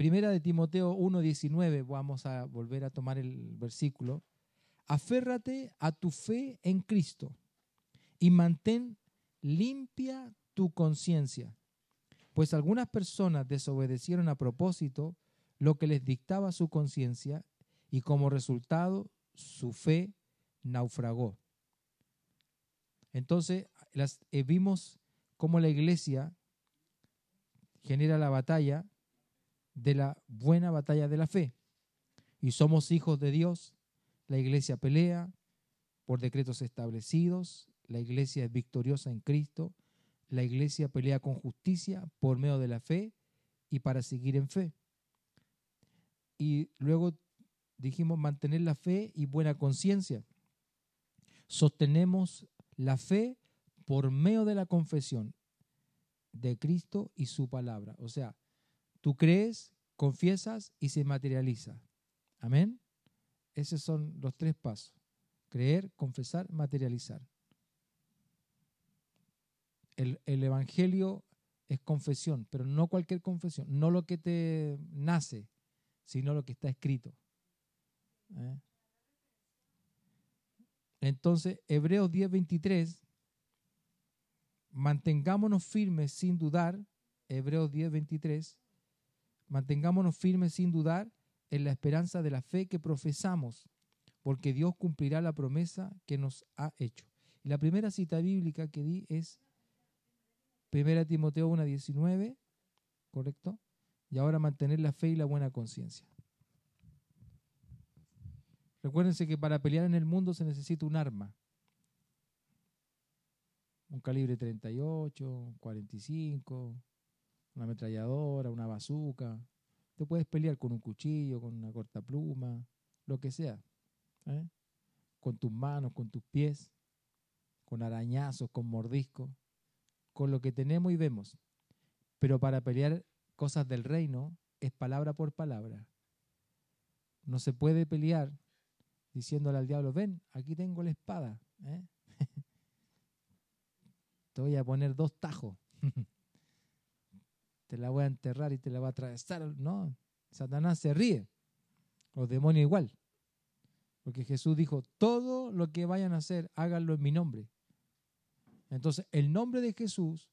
Primera de Timoteo 1.19, vamos a volver a tomar el versículo. Aférrate a tu fe en Cristo y mantén limpia tu conciencia, pues algunas personas desobedecieron a propósito lo que les dictaba su conciencia y como resultado su fe naufragó. Entonces las, eh, vimos cómo la iglesia genera la batalla de la buena batalla de la fe. Y somos hijos de Dios. La iglesia pelea por decretos establecidos. La iglesia es victoriosa en Cristo. La iglesia pelea con justicia por medio de la fe y para seguir en fe. Y luego dijimos mantener la fe y buena conciencia. Sostenemos la fe por medio de la confesión de Cristo y su palabra. O sea, tú crees, confiesas y se materializa. Amén. Esos son los tres pasos. Creer, confesar, materializar. El, el, Evangelio es confesión, pero no cualquier confesión, no lo que te nace, sino lo que está escrito. ¿Eh? Entonces, Hebreos 10:23, mantengámonos firmes sin dudar, Hebreos 10:23, mantengámonos firmes sin dudar en la esperanza de la fe que profesamos, porque Dios cumplirá la promesa que nos ha hecho. Y la primera cita bíblica que di es 1 Timoteo 1:19, ¿correcto? Y ahora mantener la fe y la buena conciencia. Recuérdense que para pelear en el mundo se necesita un arma. Un calibre 38, 45, una ametralladora, una bazuca. Te puedes pelear con un cuchillo, con una cortapluma, lo que sea. ¿eh? Con tus manos, con tus pies, con arañazos, con mordiscos, con lo que tenemos y vemos. Pero para pelear cosas del reino es palabra por palabra. No se puede pelear diciéndole al diablo, ven, aquí tengo la espada. ¿eh? te voy a poner dos tajos. te la voy a enterrar y te la voy a atravesar. No, Satanás se ríe. Los demonios igual. Porque Jesús dijo, todo lo que vayan a hacer, háganlo en mi nombre. Entonces, el nombre de Jesús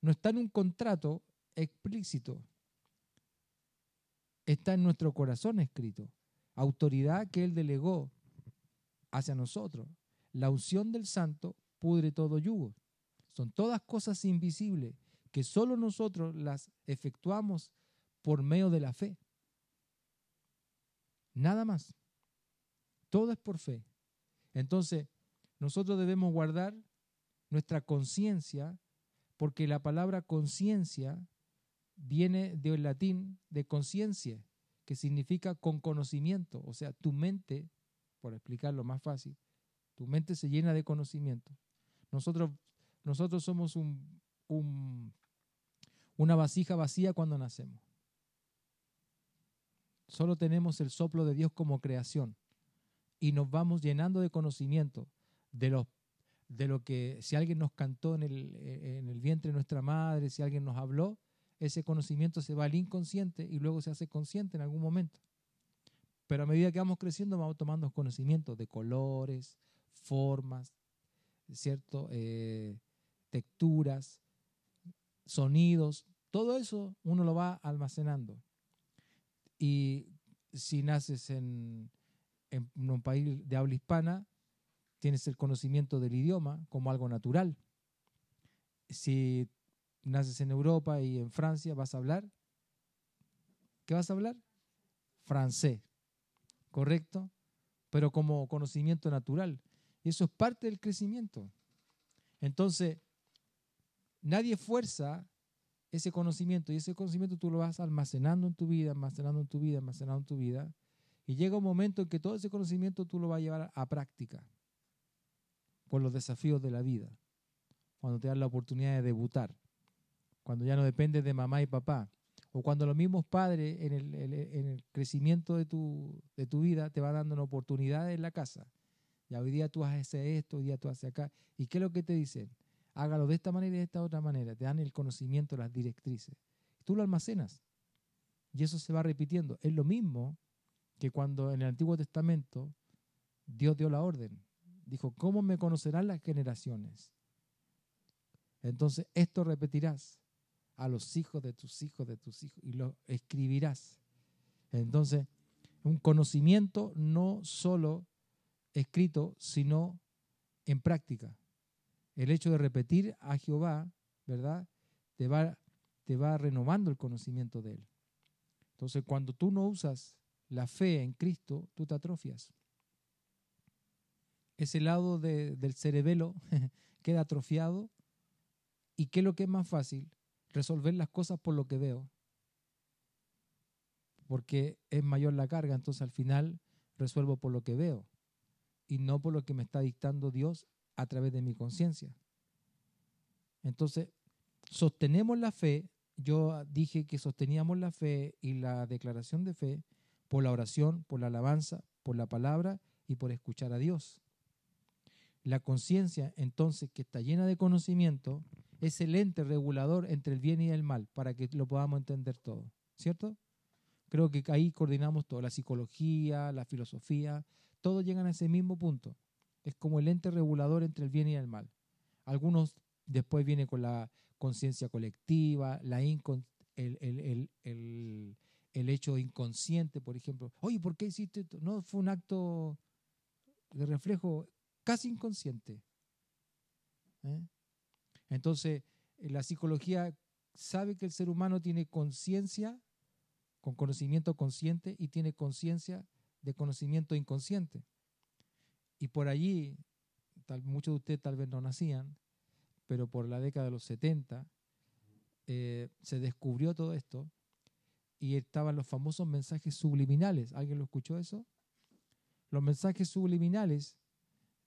no está en un contrato explícito. Está en nuestro corazón escrito. Autoridad que Él delegó hacia nosotros. La unción del santo pudre todo yugo. Son todas cosas invisibles que solo nosotros las efectuamos por medio de la fe. Nada más. Todo es por fe. Entonces, nosotros debemos guardar nuestra conciencia porque la palabra conciencia viene del latín de conciencia, que significa con conocimiento. O sea, tu mente por explicarlo más fácil, tu mente se llena de conocimiento. Nosotros, nosotros somos un, una vasija vacía cuando nacemos. Solo tenemos el soplo de Dios como creación y nos vamos llenando de conocimiento de, los, de lo que si alguien nos cantó en el, en el vientre de nuestra madre, si alguien nos habló, ese conocimiento se va al inconsciente y luego se hace consciente en algún momento. Pero a medida que vamos creciendo vamos tomando conocimiento de colores, formas, ¿cierto? Eh, texturas, sonidos, todo eso uno lo va almacenando. Y si naces en, un país de habla hispana, tienes el conocimiento del idioma como algo natural. Si naces en Europa y en Francia, vas a hablar. ¿Qué vas a hablar? Francés. ¿correcto? Pero como conocimiento natural. Y eso es parte del crecimiento. Entonces, nadie fuerza ese conocimiento y ese conocimiento tú lo vas almacenando en tu vida, almacenando en tu vida, almacenando en tu vida. Y llega un momento en que todo ese conocimiento tú lo vas a llevar a práctica por los desafíos de la vida. Cuando te dan la oportunidad de debutar. Cuando ya no dependes de mamá y papá o cuando los mismos padres en el, crecimiento de tu, de tu, vida te van dando una oportunidad en la casa. Ya hoy día tú haces esto, hoy día tú haces acá. ¿Y qué es lo que te dicen? Hágalo de esta manera y de esta otra manera. Te dan el conocimiento, las directrices. Tú lo almacenas. Y eso se va repitiendo. Es lo mismo que cuando en el Antiguo Testamento Dios dio la orden. Dijo, ¿cómo me conocerán las generaciones? Entonces, esto repetirás a los hijos de tus hijos de tus hijos y lo escribirás. Entonces, un conocimiento no solo escrito, sino en práctica. El hecho de repetir a Jehová, ¿verdad? Te va, te va renovando el conocimiento de Él. Entonces, cuando tú no usas la fe en Cristo, tú te atrofias. Ese lado del cerebelo queda atrofiado. ¿Y qué es lo que es más fácil? Resolver las cosas por lo que veo. Porque es mayor la carga, entonces al final resuelvo por lo que veo y no por lo que me está dictando Dios a través de mi conciencia. Entonces, sostenemos la fe, yo dije que sosteníamos la fe y la declaración de fe por la oración, por la alabanza, por la palabra y por escuchar a Dios. La conciencia, entonces, que está llena de conocimiento, es el ente regulador entre el bien y el mal, para que lo podamos entender todo, ¿cierto? Creo que ahí coordinamos todo, la psicología, la filosofía, todos llegan a ese mismo punto. Es como el ente regulador entre el bien y el mal. Algunos después vienen con la conciencia colectiva, la el, el, el, el, hecho inconsciente, por ejemplo. Oye, ¿por qué hiciste esto? No, fue un acto de reflejo casi inconsciente. ¿eh? Entonces, la psicología sabe que el ser humano tiene conciencia con conocimiento consciente y tiene conciencia de conocimiento inconsciente. Y por allí, tal, muchos de ustedes tal vez no nacían, pero por la década de los 70 eh, se descubrió todo esto y estaban los famosos mensajes subliminales. ¿Alguien lo escuchó eso? Los mensajes subliminales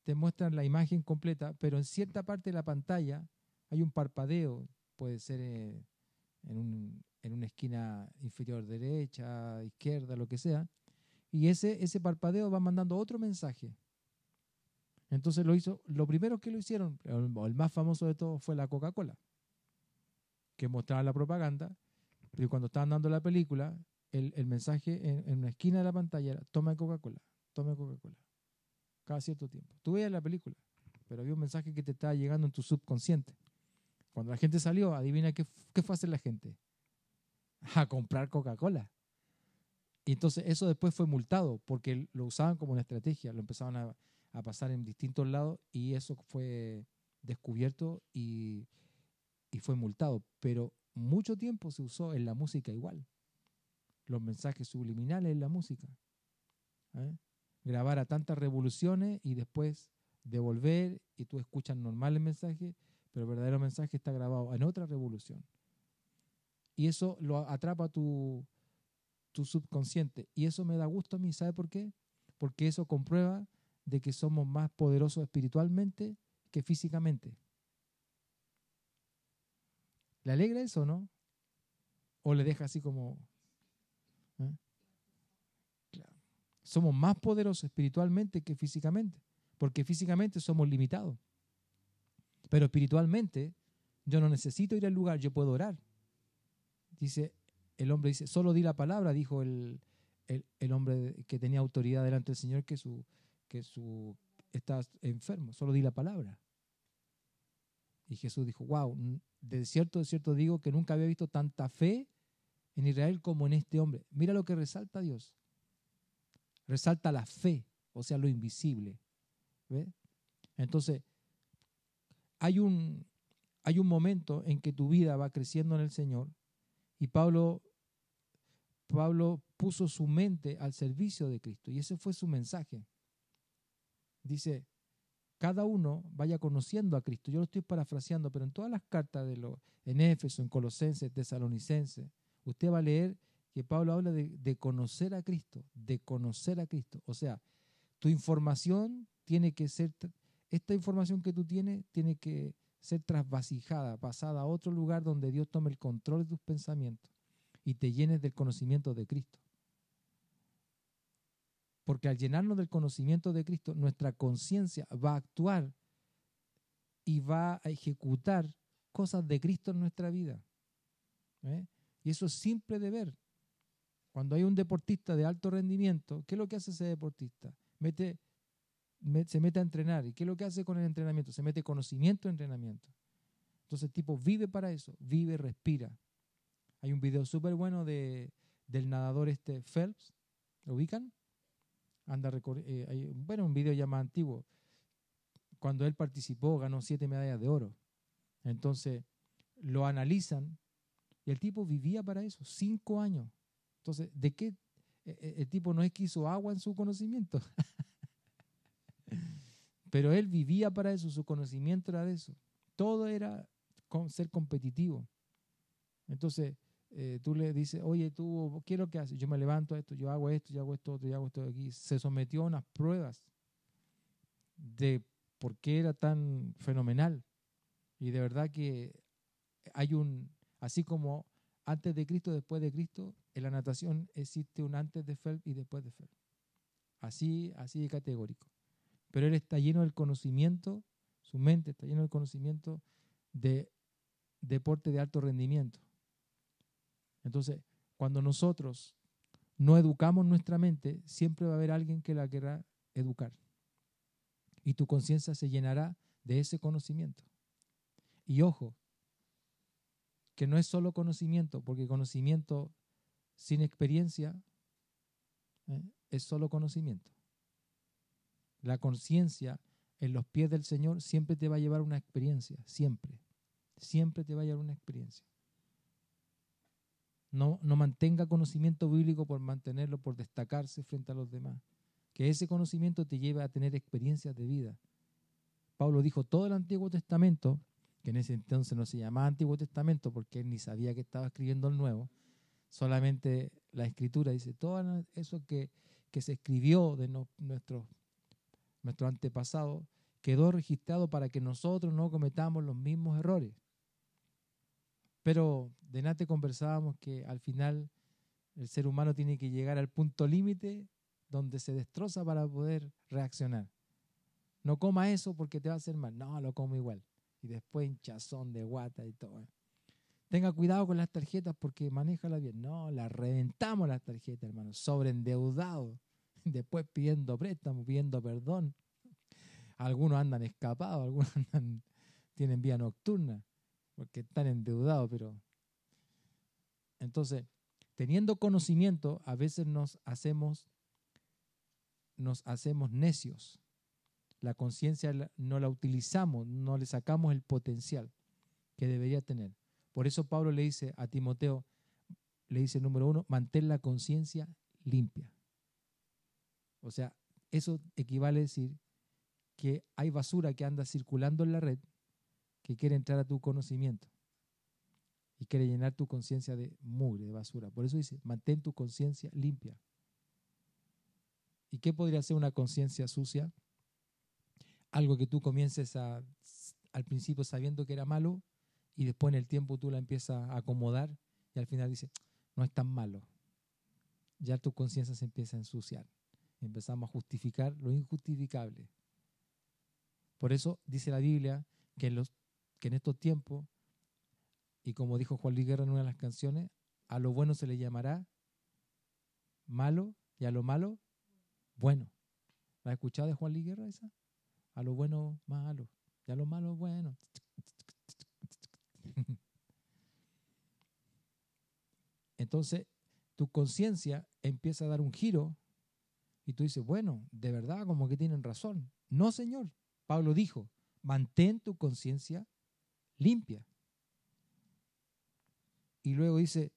te muestran la imagen completa, pero en cierta parte de la pantalla hay un parpadeo, puede ser eh, en, un, en una esquina inferior derecha, izquierda, lo que sea, y ese, ese parpadeo va mandando otro mensaje. Entonces lo hizo, lo primero que lo hicieron, el más famoso de todos fue la Coca-Cola, que mostraba la propaganda, pero cuando estaban dando la película, el, mensaje en, en, una esquina de la pantalla era, toma Coca-Cola, toma Coca-Cola, cada cierto tiempo. Tú veías la película, pero había un mensaje que te estaba llegando en tu subconsciente. Cuando la gente salió, adivina qué, qué fue hacer la gente a comprar Coca-Cola. Y entonces eso después fue multado porque lo usaban como una estrategia, lo empezaban a, a pasar en distintos lados y eso fue descubierto y, y, fue multado. Pero mucho tiempo se usó en la música igual. Los mensajes subliminales en la música. ¿eh? Grabar a tantas revoluciones y después devolver y tú escuchas normal el mensaje, pero el verdadero mensaje está grabado en otra revolución y eso lo atrapa tu, tu subconsciente. Y eso me da gusto a mí, ¿sabe por qué? Porque eso comprueba de que somos más poderosos espiritualmente que físicamente. ¿Le alegra eso, no? ¿O le deja así como... ¿eh? Somos más poderosos espiritualmente que físicamente, porque físicamente somos limitados. Pero espiritualmente yo no necesito ir al lugar, yo puedo orar. Dice, el hombre dice, solo di la palabra, dijo el, el, hombre que tenía autoridad delante del Señor, que su, que su está enfermo, solo di la palabra. Y Jesús dijo, wow, de cierto, de cierto digo que nunca había visto tanta fe en Israel como en este hombre. Mira lo que resalta Dios. Resalta la fe, o sea, lo invisible. ¿Ve? Entonces, hay un, hay un momento en que tu vida va creciendo en el Señor y Pablo, Pablo puso su mente al servicio de Cristo y ese fue su mensaje. Dice, cada uno vaya conociendo a Cristo. Yo lo estoy parafraseando, pero en todas las cartas de los, en Éfeso, en Colosenses, Tesalonicenses, usted va a leer que Pablo habla de, conocer a Cristo, de conocer a Cristo. O sea, tu información tiene que ser, esta información que tú tienes tiene que ser trasvasijada, pasada a otro lugar donde Dios tome el control de tus pensamientos y te llenes del conocimiento de Cristo. Porque al llenarnos del conocimiento de Cristo, nuestra conciencia va a actuar y va a ejecutar cosas de Cristo en nuestra vida. ¿eh? Y eso es simple de ver. Cuando hay un deportista de alto rendimiento, ¿qué es lo que hace ese deportista? Se mete a entrenar. ¿Y qué es lo que hace con el entrenamiento? Se mete conocimiento en entrenamiento. Entonces el tipo vive para eso, vive, respira. Hay un video súper bueno de, del nadador este Phelps, ¿lo ubican? Anda eh, bueno, un video ya más antiguo. Cuando él participó, ganó siete medallas de oro. Entonces, lo analizan y el tipo vivía para eso, cinco años. Entonces, ¿de qué? E, e, el tipo no es que hizo agua en su conocimiento. Pero él vivía para eso, su conocimiento era de eso. Todo era ser competitivo. Entonces, eh, tú le dices, oye, tú, ¿qué es lo que haces? Yo me levanto a esto, yo hago esto, yo hago esto, yo hago esto de aquí. Se sometió a unas pruebas de por qué era tan fenomenal. Y de verdad que hay un, así como antes de Cristo, después de Cristo, en la natación existe un antes de Phelps y después de Phelps. Así, así de categórico. Pero él está lleno del conocimiento, su mente está lleno del conocimiento de deporte de alto rendimiento. Entonces, cuando nosotros no educamos nuestra mente, siempre va a haber alguien que la querrá educar. Y tu conciencia se llenará de ese conocimiento. Y ojo, que no es solo conocimiento, porque conocimiento sin experiencia ¿eh? es solo conocimiento. La conciencia en los pies del Señor siempre te va a llevar una experiencia, siempre. Siempre te va a llevar una experiencia. No, no mantenga conocimiento bíblico por mantenerlo, por destacarse frente a los demás. Que ese conocimiento te lleve a tener experiencias de vida. Pablo dijo, todo el Antiguo Testamento que en ese entonces no se llamaba Antiguo Testamento porque él ni sabía que estaba escribiendo el Nuevo, solamente la Escritura dice, todo eso que, que se escribió de nuestro, nuestro antepasado quedó registrado para que nosotros no cometamos los mismos errores. Pero de Nate conversábamos que al final el ser humano tiene que llegar al punto límite donde se destroza para poder reaccionar. No coma eso porque te va a hacer mal. No, lo como igual y después hinchazón de guata y todo. Tenga cuidado con las tarjetas porque manéjala bien. No, las reventamos las tarjetas, hermano, sobreendeudado. Después pidiendo préstamo, pidiendo perdón. Algunos andan escapados, algunos andan, tienen vía nocturna porque están endeudados, pero... Entonces, teniendo conocimiento, a veces nos hacemos, nos hacemos necios la conciencia no la utilizamos, no le sacamos el potencial que debería tener. Por eso Pablo le dice a Timoteo, le dice número uno, mantén la conciencia limpia. O sea, eso equivale a decir que hay basura que anda circulando en la red que quiere entrar a tu conocimiento y quiere llenar tu conciencia de mugre, de basura. Por eso dice, mantén tu conciencia limpia. ¿Y qué podría ser una conciencia sucia? algo que tú comiences a, al principio sabiendo que era malo y después en el tiempo tú la empiezas a acomodar y al final dices, no es tan malo. Ya tu conciencia se empieza a ensuciar. Empezamos a justificar lo injustificable. Por eso dice la Biblia que en, los, que en estos tiempos, y como dijo Juan Luis en una de las canciones, a lo bueno se le llamará malo y a lo malo bueno. ¿La has escuchado de Juan Luis esa? a lo bueno malo y a lo malo bueno. Entonces, tu conciencia empieza a dar un giro y tú dices, bueno, de verdad, como que tienen razón. No, Señor. Pablo dijo, mantén tu conciencia limpia. Y luego dice,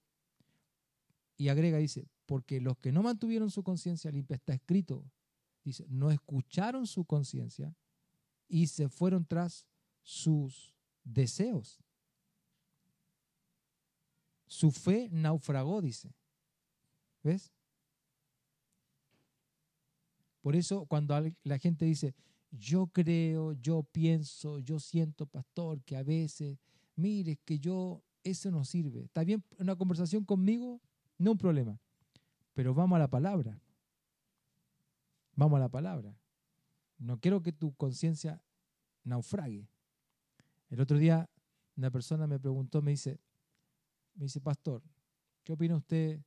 y agrega, dice, porque los que no mantuvieron su conciencia limpia, está escrito, dice, no escucharon su conciencia y se fueron tras sus deseos. Su fe naufragó, dice. ¿Ves? Por eso cuando la gente dice, yo creo, yo pienso, yo siento, pastor, que a veces, mire, que yo, eso no sirve. Está bien una conversación conmigo, no un problema. Pero vamos a la palabra. Vamos a la palabra. No quiero que tu conciencia naufrague. El otro día una persona me preguntó, me dice, me dice, pastor, ¿qué opina usted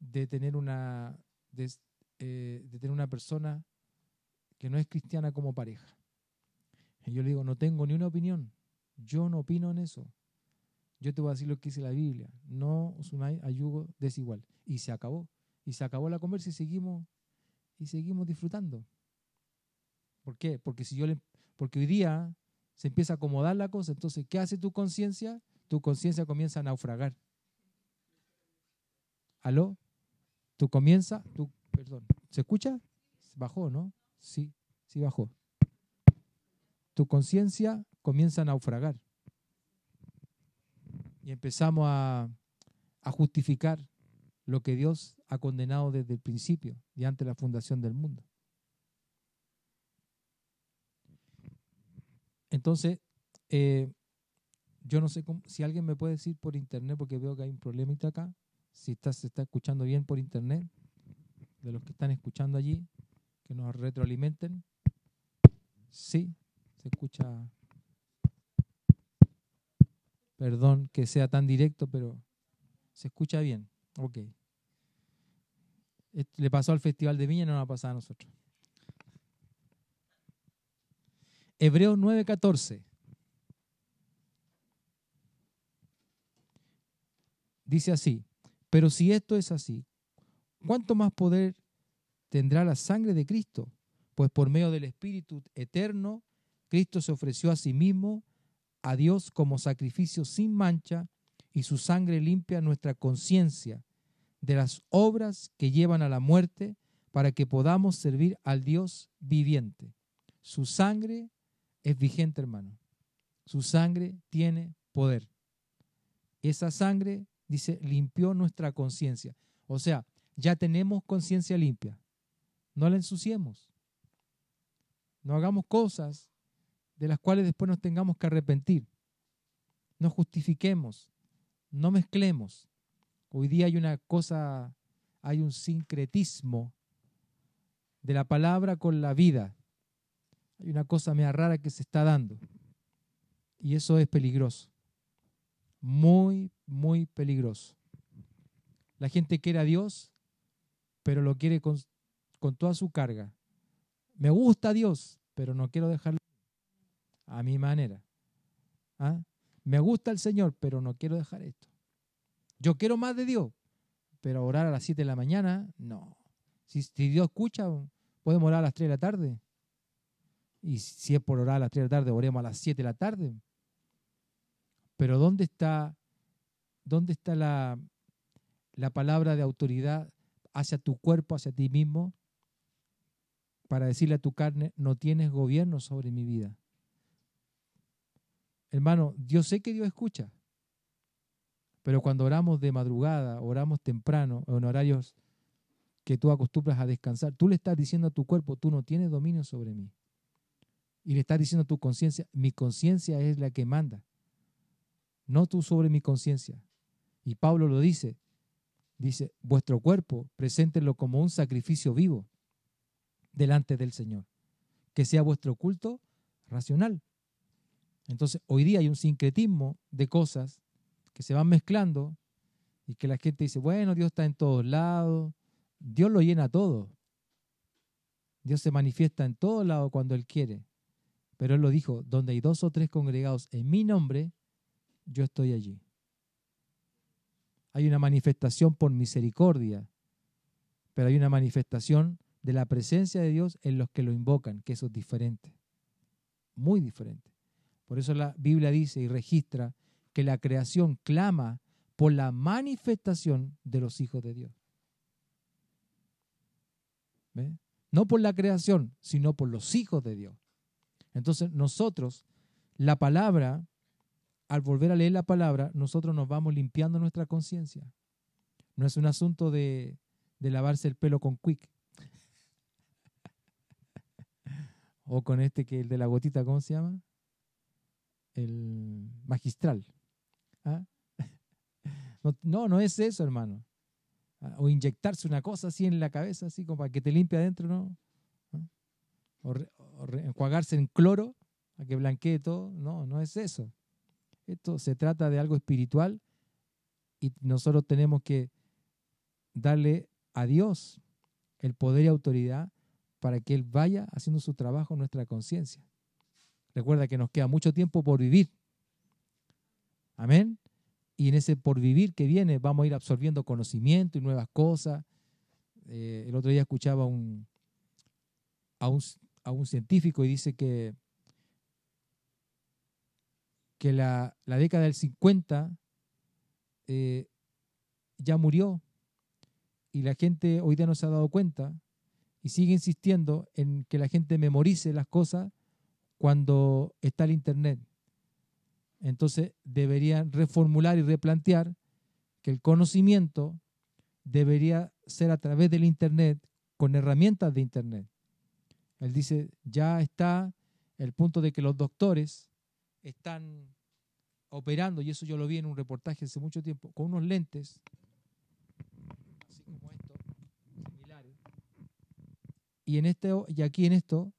de tener una de, eh, de tener una persona que no es cristiana como pareja. Y yo le digo, no tengo ni una opinión. Yo no opino en eso. Yo te voy a decir lo que dice la Biblia. No os unáis desigual. Y se acabó. Y se acabó la conversa y seguimos, y seguimos disfrutando. ¿Por qué? Porque, si yo le, porque hoy día se empieza a acomodar la cosa. Entonces, ¿qué hace tu conciencia? Tu conciencia comienza a naufragar. ¿Aló? Tú comienza, tú, perdón, ¿se escucha? Bajó, ¿no? Sí, sí bajó. Tu conciencia comienza a naufragar. Y empezamos a, justificar lo que Dios ha condenado desde el principio y ante la fundación del mundo. Entonces, eh, yo no sé si alguien me puede decir por internet, porque veo que hay un problema acá, si está, se está escuchando bien por internet, de los que están escuchando allí, que nos retroalimenten. Sí, se escucha. Perdón que sea tan directo, pero se escucha bien. Ok. Le pasó al Festival de Viña, no nos ha pasado a nosotros. Hebreos 9:14. Dice así, pero si esto es así, ¿cuánto más poder tendrá la sangre de Cristo? Pues por medio del Espíritu eterno, Cristo se ofreció a sí mismo a Dios como sacrificio sin mancha y su sangre limpia nuestra conciencia de las obras que llevan a la muerte para que podamos servir al Dios viviente. Su sangre es vigente, hermano. Su sangre tiene poder. Esa sangre, dice, limpió nuestra conciencia. O sea, ya tenemos conciencia limpia. No la ensuciemos. No hagamos cosas de las cuales después nos tengamos que arrepentir. No justifiquemos. No mezclemos. Hoy día hay una cosa, hay un sincretismo de la palabra con la vida. Hay una cosa media rara que se está dando. Y eso es peligroso. Muy, muy peligroso. La gente quiere a Dios, pero lo quiere con, toda su carga. Me gusta Dios, pero no quiero dejarlo a mi manera. ¿Ah? Me gusta el Señor, pero no quiero dejar esto. Yo quiero más de Dios, pero orar a las 7 de la mañana, no. Si, si Dios escucha, podemos orar a las 3 de la tarde. Y si es por orar a las 3 de la tarde, oremos a las 7 de la tarde. Pero ¿dónde está, dónde está la, la palabra de autoridad hacia tu cuerpo, hacia ti mismo, para decirle a tu carne, no tienes gobierno sobre mi vida? Hermano, yo sé que Dios escucha, pero cuando oramos de madrugada, oramos temprano, en horarios que tú acostumbras a descansar, tú le estás diciendo a tu cuerpo, tú no tienes dominio sobre mí. Y le estás diciendo a tu conciencia, mi conciencia es la que manda, no tú sobre mi conciencia. Y Pablo lo dice, dice, vuestro cuerpo, preséntenlo como un sacrificio vivo delante del Señor, que sea vuestro culto racional. Entonces, hoy día hay un sincretismo de cosas que se van mezclando y que la gente dice, bueno, Dios está en todos lados, Dios lo llena todo. Dios se manifiesta en todos lados cuando Él quiere. Pero Él lo dijo, donde hay dos o tres congregados en mi nombre, yo estoy allí. Hay una manifestación por misericordia, pero hay una manifestación de la presencia de Dios en los que lo invocan, que eso es diferente, muy diferente. Por eso la Biblia dice y registra que la creación clama por la manifestación de los hijos de Dios. No por la creación, sino por los hijos de Dios. Entonces nosotros, la palabra, al volver a leer la palabra, nosotros nos vamos limpiando nuestra conciencia. No es un asunto de, lavarse el pelo con quick. O con este que el de la gotita, ¿cómo se llama? El magistral. ¿Ah? No, no, es eso, hermano. Ah, o inyectarse una cosa así en la cabeza, así como para que te limpie adentro, ¿no? o, enjuagarse en cloro a que blanquee todo. No, no es eso. Esto se trata de algo espiritual y nosotros tenemos que darle a Dios el poder y autoridad para que Él vaya haciendo su trabajo en nuestra conciencia. Recuerda que nos queda mucho tiempo por vivir. Amén. Y en ese por vivir que viene vamos a ir absorbiendo conocimiento y nuevas cosas. Eh, el otro día escuchaba un, a, un, a un científico y dice que, que la, la década del 50 eh, ya murió y la gente hoy día no se ha dado cuenta y sigue insistiendo en que la gente memorice las cosas cuando está el Internet. Entonces deberían reformular y replantear que el conocimiento debería ser a través del Internet, con herramientas de Internet. Él dice, ya está el punto de que los doctores están operando, y eso yo lo vi en un reportaje hace mucho tiempo, con unos lentes, así como estos, similares. Y, en este, y aquí en esto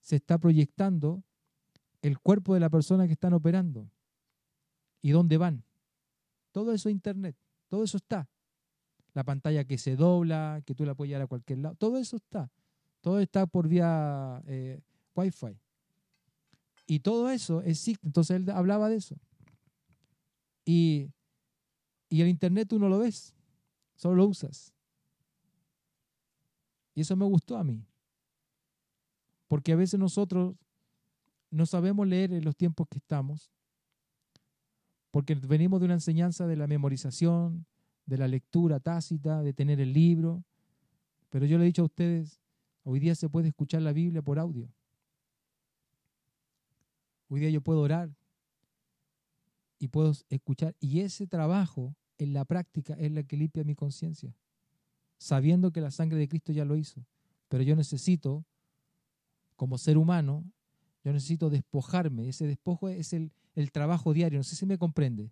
se está proyectando el cuerpo de la persona que están operando y dónde van. Todo eso es internet, todo eso está. La pantalla que se dobla, que tú la puedes llevar a cualquier lado, todo eso está. Todo está por vía eh, Wi-Fi. Y todo eso existe. Entonces él hablaba de eso. Y, y el internet tú no lo ves, solo lo usas. Y eso me gustó a mí. Porque a veces nosotros no sabemos leer en los tiempos que estamos, porque venimos de una enseñanza de la memorización, de la lectura tácita, de tener el libro. Pero yo le he dicho a ustedes, hoy día se puede escuchar la Biblia por audio. Hoy día yo puedo orar y puedo escuchar. Y ese trabajo en la práctica es la que limpia mi conciencia, sabiendo que la sangre de Cristo ya lo hizo. Pero yo necesito, como ser humano, yo necesito despojarme. Ese despojo es el, trabajo diario. No sé si me comprende.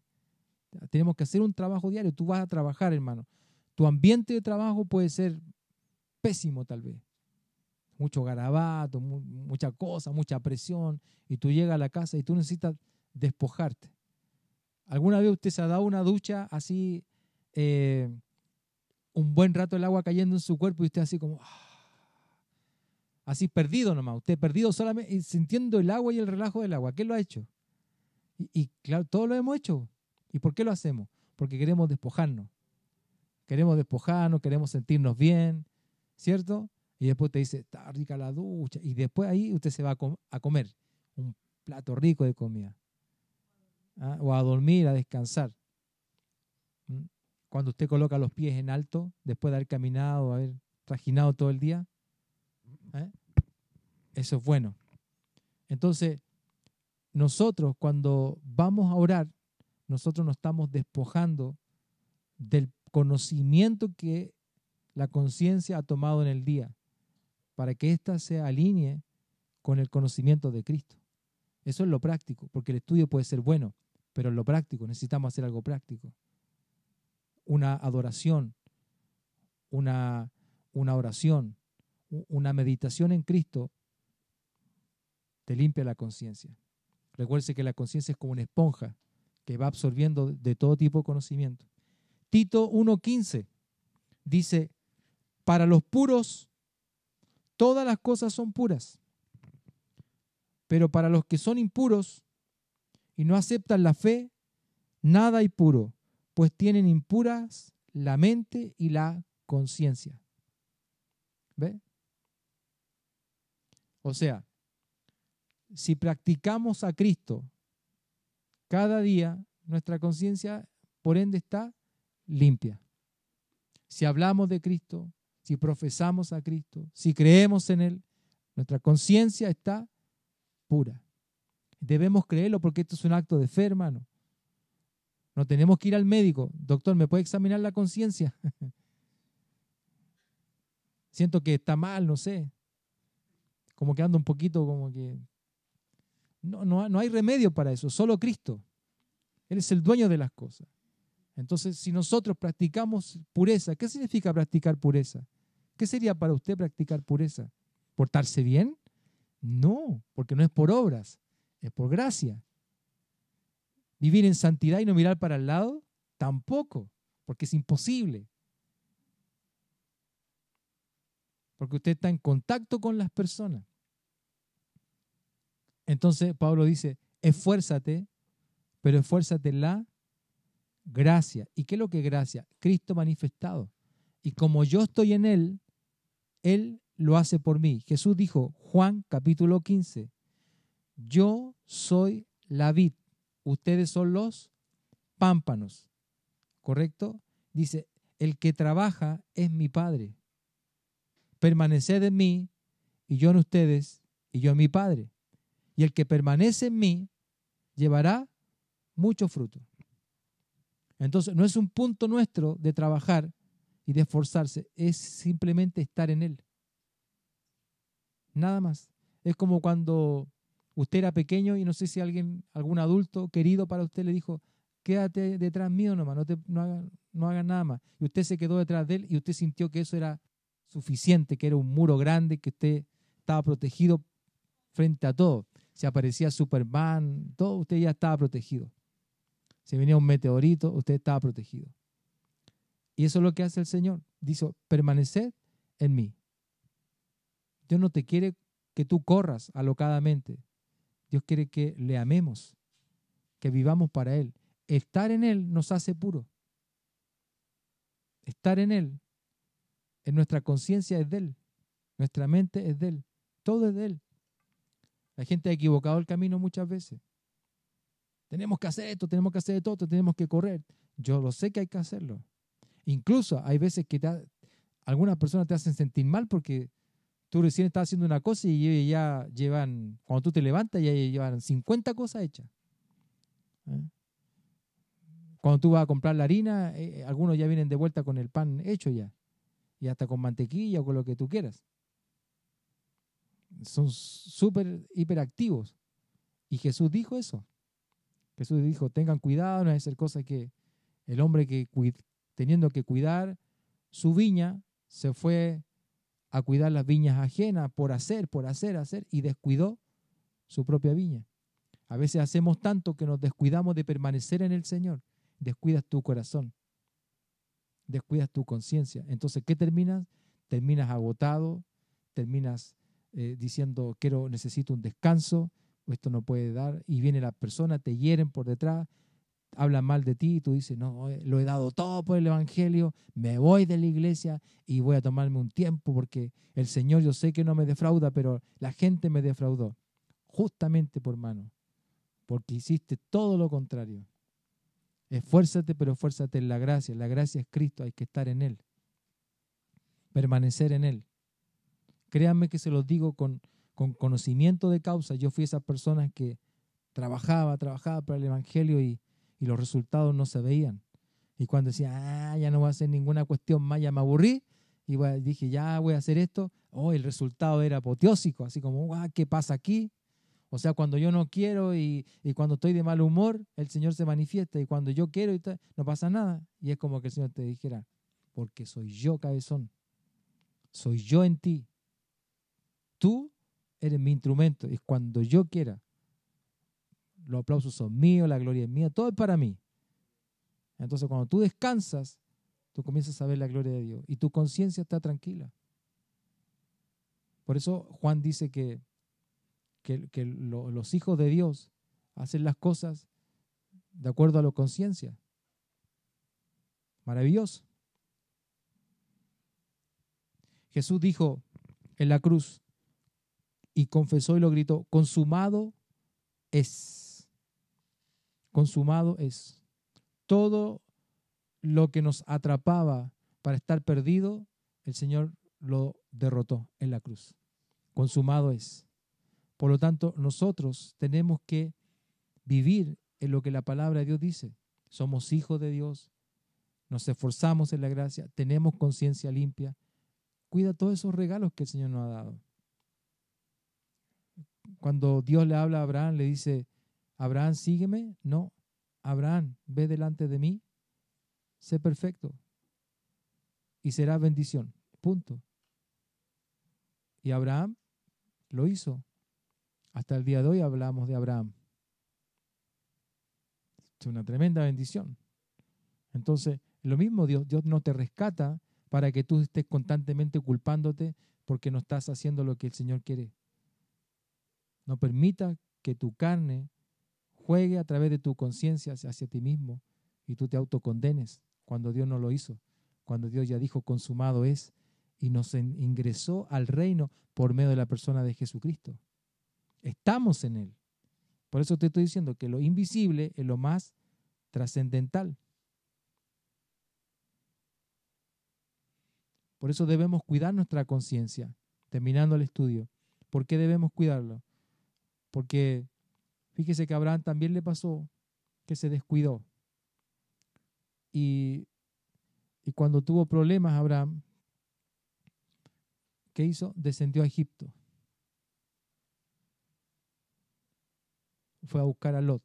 Tenemos que hacer un trabajo diario. Tú vas a trabajar, hermano. Tu ambiente de trabajo puede ser pésimo tal vez. Mucho garabato, mucha cosa, mucha presión. Y tú llegas a la casa y tú necesitas despojarte. ¿Alguna vez usted se ha dado una ducha así, eh, un buen rato el agua cayendo en su cuerpo y usted así como... Ah, así perdido nomás, usted perdido solamente sintiendo el agua y el relajo del agua. ¿Qué lo ha hecho? Y, claro, todo lo hemos hecho. ¿Y por qué lo hacemos? Porque queremos despojarnos. Queremos despojarnos, queremos sentirnos bien, ¿cierto? Y después te dice, está rica la ducha. Y después ahí usted se va a, comer un plato rico de comida. ¿ah? O a dormir, a descansar. Cuando usted coloca los pies en alto, después de haber caminado, haber trajinado todo el día, ¿eh? Eso es bueno. Entonces, nosotros cuando vamos a orar, nosotros nos estamos despojando del conocimiento que la conciencia ha tomado en el día, para que ésta se alinee con el conocimiento de Cristo. Eso es lo práctico, porque el estudio puede ser bueno, pero en lo práctico necesitamos hacer algo práctico. Una adoración, una, una oración, una meditación en Cristo te limpia la conciencia. Recuerde que la conciencia es como una esponja que va absorbiendo de todo tipo de conocimiento. Tito 1.15 dice, para los puros todas las cosas son puras, pero para los que son impuros y no aceptan la fe, nada hay puro, pues tienen impuras la mente y la conciencia. ¿Ve? O sea, si practicamos a Cristo cada día, nuestra conciencia, por ende, está limpia. Si hablamos de Cristo, si profesamos a Cristo, si creemos en Él, nuestra conciencia está pura. Debemos creerlo porque esto es un acto de fe, hermano. No tenemos que ir al médico. Doctor, ¿me puede examinar la conciencia? Siento que está mal, no sé como que anda un poquito como que... No, no, no hay remedio para eso, solo Cristo. Él es el dueño de las cosas. Entonces, si nosotros practicamos pureza, ¿qué significa practicar pureza? ¿Qué sería para usted practicar pureza? ¿Portarse bien? No, porque no es por obras, es por gracia. ¿Vivir en santidad y no mirar para el lado? Tampoco, porque es imposible. porque usted está en contacto con las personas. Entonces Pablo dice, esfuérzate, pero esfuérzate la gracia. ¿Y qué es lo que es gracia? Cristo manifestado. Y como yo estoy en Él, Él lo hace por mí. Jesús dijo, Juan capítulo 15, yo soy la vid, ustedes son los pámpanos. ¿Correcto? Dice, el que trabaja es mi Padre. Permaneced en mí y yo en ustedes y yo en mi Padre. Y el que permanece en mí llevará mucho fruto. Entonces, no es un punto nuestro de trabajar y de esforzarse, es simplemente estar en Él. Nada más. Es como cuando usted era pequeño y no sé si alguien, algún adulto querido para usted le dijo, quédate detrás mío nomás, no, no, hagas, no haga nada más. Y usted se quedó detrás de él y usted sintió que eso era suficiente, que era un muro grande, que usted estaba protegido frente a todo. Si aparecía Superman, todo, usted ya estaba protegido. Si venía un meteorito, usted estaba protegido. Y eso es lo que hace el Señor. Dice, permaneced en mí. Dios no te quiere que tú corras alocadamente. Dios quiere que le amemos, que vivamos para Él. Estar en Él nos hace puro. Estar en Él, en nuestra conciencia es de Él, nuestra mente es de Él, todo es de Él. La gente ha equivocado el camino muchas veces. Tenemos que hacer esto, tenemos que hacer todo, tenemos que correr. Yo lo sé que hay que hacerlo. Incluso hay veces que algunas personas te hacen sentir mal porque tú recién estás haciendo una cosa y ya llevan, cuando tú te levantas, ya llevan 50 cosas hechas. ¿Eh? Cuando tú vas a comprar la harina, eh, algunos ya vienen de vuelta con el pan hecho ya. Y hasta con mantequilla o con lo que tú quieras. Son súper hiperactivos. Y Jesús dijo eso. Jesús dijo, tengan cuidado, no es hacer cosas que el hombre que teniendo que cuidar su viña, se fue a cuidar las viñas ajenas por hacer, por hacer, hacer, y descuidó su propia viña. A veces hacemos tanto que nos descuidamos de permanecer en el Señor descuidas tu corazón, descuidas tu conciencia. Entonces, ¿qué terminas? Terminas agotado, terminas eh, diciendo, quiero, necesito un descanso, esto no puede dar, y viene la persona, te hieren por detrás, hablan mal de ti y tú dices, no, eh, lo he dado todo por el Evangelio, me voy de la iglesia y voy a tomarme un tiempo porque el Señor yo sé que no me defrauda, pero la gente me defraudó, justamente por mano, porque hiciste todo lo contrario. Esfuérzate, pero esfuérzate en la gracia. La gracia es Cristo, hay que estar en Él. Permanecer en Él. Créanme que se los digo con, con conocimiento de causa. Yo fui esa persona que trabajaba, trabajaba para el Evangelio y, y los resultados no se veían. Y cuando decía, ah, ya no voy a hacer ninguna cuestión más, ya me aburrí, y dije, ya voy a hacer esto, oh, el resultado era apoteósico, así como, ah, ¿qué pasa aquí? O sea, cuando yo no quiero y, cuando estoy de mal humor, el Señor se manifiesta. Y cuando yo quiero, y no pasa nada. Y es como que el Señor te dijera, porque soy yo cabezón. Soy yo en ti. Tú eres mi instrumento. Y cuando yo quiera, los aplausos son míos, la gloria es mía, todo es para mí. Entonces, cuando tú descansas, tú comienzas a ver la gloria de Dios y tu conciencia está tranquila. Por eso Juan dice que que, los hijos de Dios hacen las cosas de acuerdo a la conciencia. Maravilloso. Jesús dijo en la cruz y confesó y lo gritó, consumado es. Consumado es. Todo lo que nos atrapaba para estar perdido, el Señor lo derrotó en la cruz. Consumado es. Por lo tanto, nosotros tenemos que vivir en lo que la palabra de Dios dice. Somos hijos de Dios, nos esforzamos en la gracia, tenemos conciencia limpia. Cuida todos esos regalos que el Señor nos ha dado. Cuando Dios le habla a Abraham, le dice, Abraham, sígueme. No, Abraham, ve delante de mí, sé perfecto y será bendición. Punto. Y Abraham lo hizo. Hasta el día de hoy hablamos de Abraham. Es una tremenda bendición. Entonces, lo mismo Dios, Dios no te rescata para que tú estés constantemente culpándote porque no estás haciendo lo que el Señor quiere. No permita que tu carne juegue a través de tu conciencia hacia ti mismo y tú te autocondenes cuando Dios no lo hizo, cuando Dios ya dijo consumado es y nos ingresó al reino por medio de la persona de Jesucristo. Estamos en Él. Por eso te estoy diciendo que lo invisible es lo más trascendental. Por eso debemos cuidar nuestra conciencia, terminando el estudio. ¿Por qué debemos cuidarlo? Porque fíjese que a Abraham también le pasó que se descuidó. Y, y cuando tuvo problemas Abraham, ¿qué hizo? Descendió a Egipto. Fue a buscar a Lot.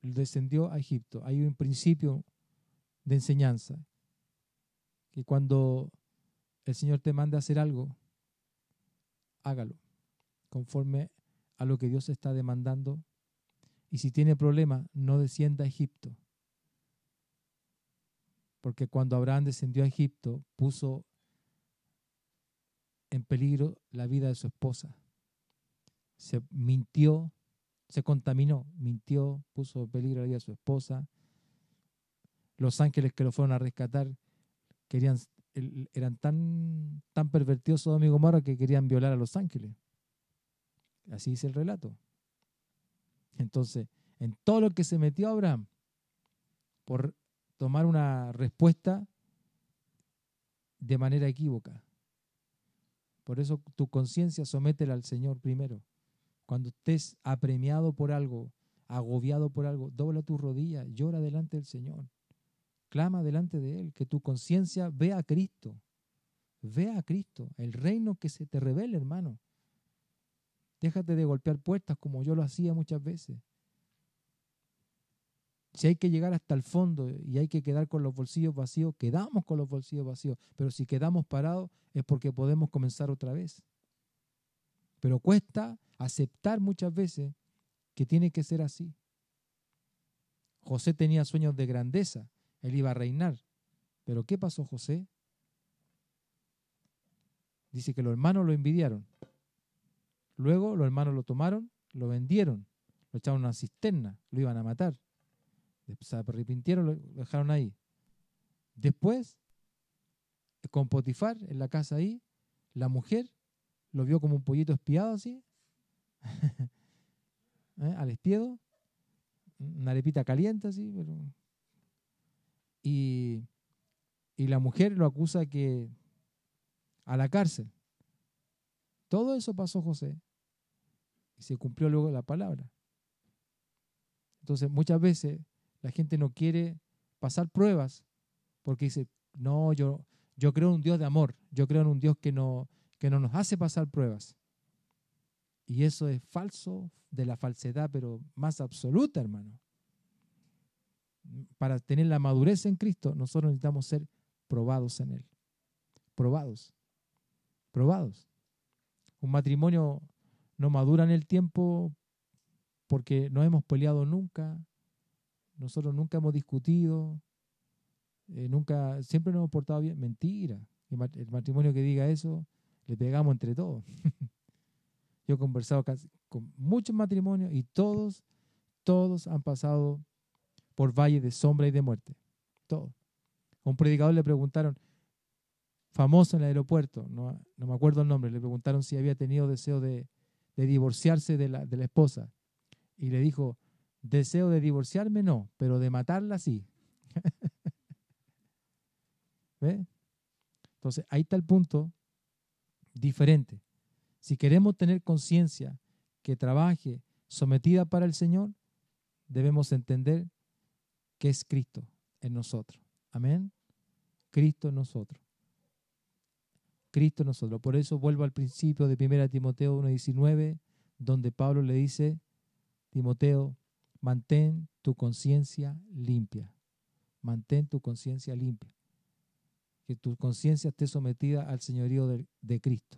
Descendió a Egipto. Hay un principio de enseñanza que cuando el Señor te manda a hacer algo, hágalo conforme lo que Dios está demandando. Y si tiene problema, no descienda a Egipto. Porque cuando Abraham descendió a Egipto, puso en peligro la vida de su esposa. Se mintió, se contaminó, mintió, puso en peligro la vida de su esposa. Los ángeles que lo fueron a rescatar querían, eran tan, tan pervertidos Sodoma y Gomorra que querían violar a los ángeles. Así dice el relato. Entonces, en todo lo que se metió Abraham por tomar una respuesta de manera equívoca. Por eso tu conciencia sométela al Señor primero. Cuando estés apremiado por algo, agobiado por algo, dobla tu rodilla, llora delante del Señor. Clama delante de Él, que tu conciencia vea a Cristo. Vea a Cristo, el reino que se te revela, hermano. Déjate de golpear puertas como yo lo hacía muchas veces. Si hay que llegar hasta el fondo y hay que quedar con los bolsillos vacíos, quedamos con los bolsillos vacíos. Pero si quedamos parados es porque podemos comenzar otra vez. Pero cuesta aceptar muchas veces que tiene que ser así. José tenía sueños de grandeza, él iba a reinar. Pero ¿qué pasó José? Dice que los hermanos lo envidiaron. Luego los hermanos lo tomaron, lo vendieron, lo echaron a una cisterna, lo iban a matar. Se arrepintieron, lo dejaron ahí. Después, con Potifar en la casa ahí, la mujer lo vio como un pollito espiado así, ¿eh? al espiedo, una arepita caliente así, y, y la mujer lo acusa que a la cárcel. Todo eso pasó José se cumplió luego la palabra. Entonces muchas veces la gente no quiere pasar pruebas porque dice, no, yo, yo creo en un Dios de amor, yo creo en un Dios que no, que no nos hace pasar pruebas. Y eso es falso de la falsedad, pero más absoluta, hermano. Para tener la madurez en Cristo, nosotros necesitamos ser probados en Él. Probados. Probados. Un matrimonio no madura en el tiempo porque no hemos peleado nunca, nosotros nunca hemos discutido, eh, nunca, siempre nos hemos portado bien. Mentira. El matrimonio que diga eso, le pegamos entre todos. Yo he conversado con muchos matrimonios y todos, todos han pasado por valles de sombra y de muerte. Todos. A un predicador le preguntaron, famoso en el aeropuerto, no, me acuerdo el nombre, le preguntaron si había tenido deseo de, divorciarse de la, de la esposa. Y le dijo, deseo de divorciarme no, pero de matarla sí. ¿Ve? Entonces, ahí está el punto diferente. Si queremos tener conciencia que trabaje sometida para el Señor, debemos entender que es Cristo en nosotros. Amén. Cristo en nosotros. Cristo en nosotros. Por eso vuelvo al principio de 1 Timoteo 1.19, donde Pablo le dice, Timoteo, mantén tu conciencia limpia. Mantén tu conciencia limpia. Que tu conciencia esté sometida al señorío de, de Cristo.